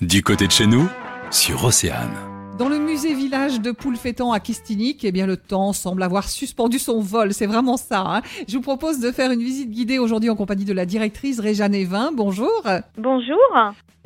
Du côté de chez nous, sur Océane. Dans le musée village de Poulfétan à Kistinic, eh bien le temps semble avoir suspendu son vol, c'est vraiment ça. hein. Je vous propose de faire une visite guidée aujourd'hui en compagnie de la directrice Réjeanne Evin. Bonjour. Bonjour.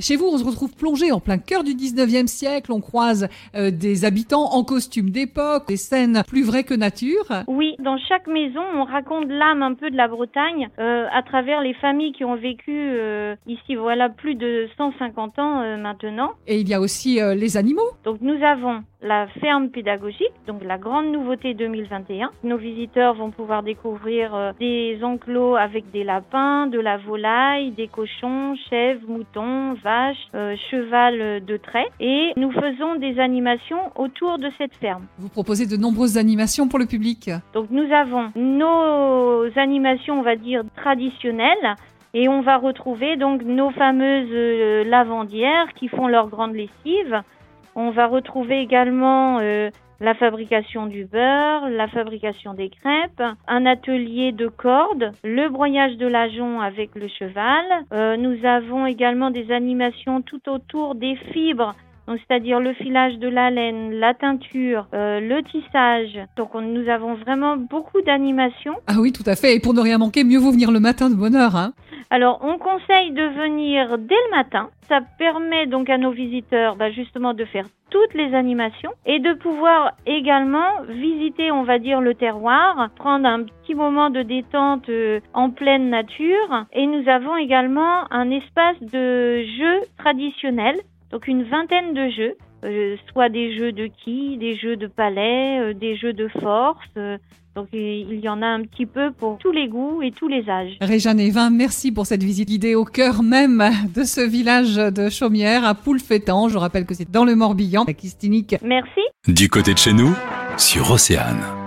Chez vous, on se retrouve plongé en plein cœur du 19e siècle. On croise euh, des habitants en costume d'époque, des scènes plus vraies que nature. Oui, dans chaque maison, on raconte l'âme un peu de la Bretagne euh, à travers les familles qui ont vécu euh, ici, voilà, plus de 150 ans maintenant. Et il y a aussi les animaux. Donc nous avons la ferme pédagogique, donc la grande nouveauté 2021. Nos visiteurs vont pouvoir découvrir des enclos avec des lapins, de la volaille, des cochons, chèvres, moutons, euh, cheval de trait. Et nous faisons des animations autour de cette ferme. Vous proposez de nombreuses animations pour le public. Donc nous avons nos animations, on va dire, traditionnelles. Et on va retrouver donc nos fameuses euh, lavandières qui font leur grande lessive. On va retrouver également euh, la fabrication du beurre, la fabrication des crêpes, un atelier de cordes, le broyage de l'ajon avec le cheval. Euh, nous avons également des animations tout autour des fibres donc c'est-à-dire le filage de la laine, la teinture, euh, le tissage. Donc on- nous avons vraiment beaucoup d'animations. Ah oui, tout à fait. Et pour ne rien manquer, mieux vaut venir le matin de bonne heure. Hein. Alors on conseille de venir dès le matin. Ça permet donc à nos visiteurs bah, justement de faire toutes les animations et de pouvoir également visiter, on va dire, le terroir, prendre un petit moment de détente euh, en pleine nature. Et nous avons également un espace de jeux traditionnels, donc une vingtaine de jeux, euh, soit des jeux de quilles, des jeux de palais, euh, des jeux de force. euh, donc il y en a un petit peu pour tous les goûts et tous les âges. Réjeanne Evin, merci pour cette visite guidée au cœur même de ce village de Chaumière à Poulfétan. Je rappelle que c'est dans le Morbihan, à Kistinic. Merci. Du côté de chez nous, sur Océane.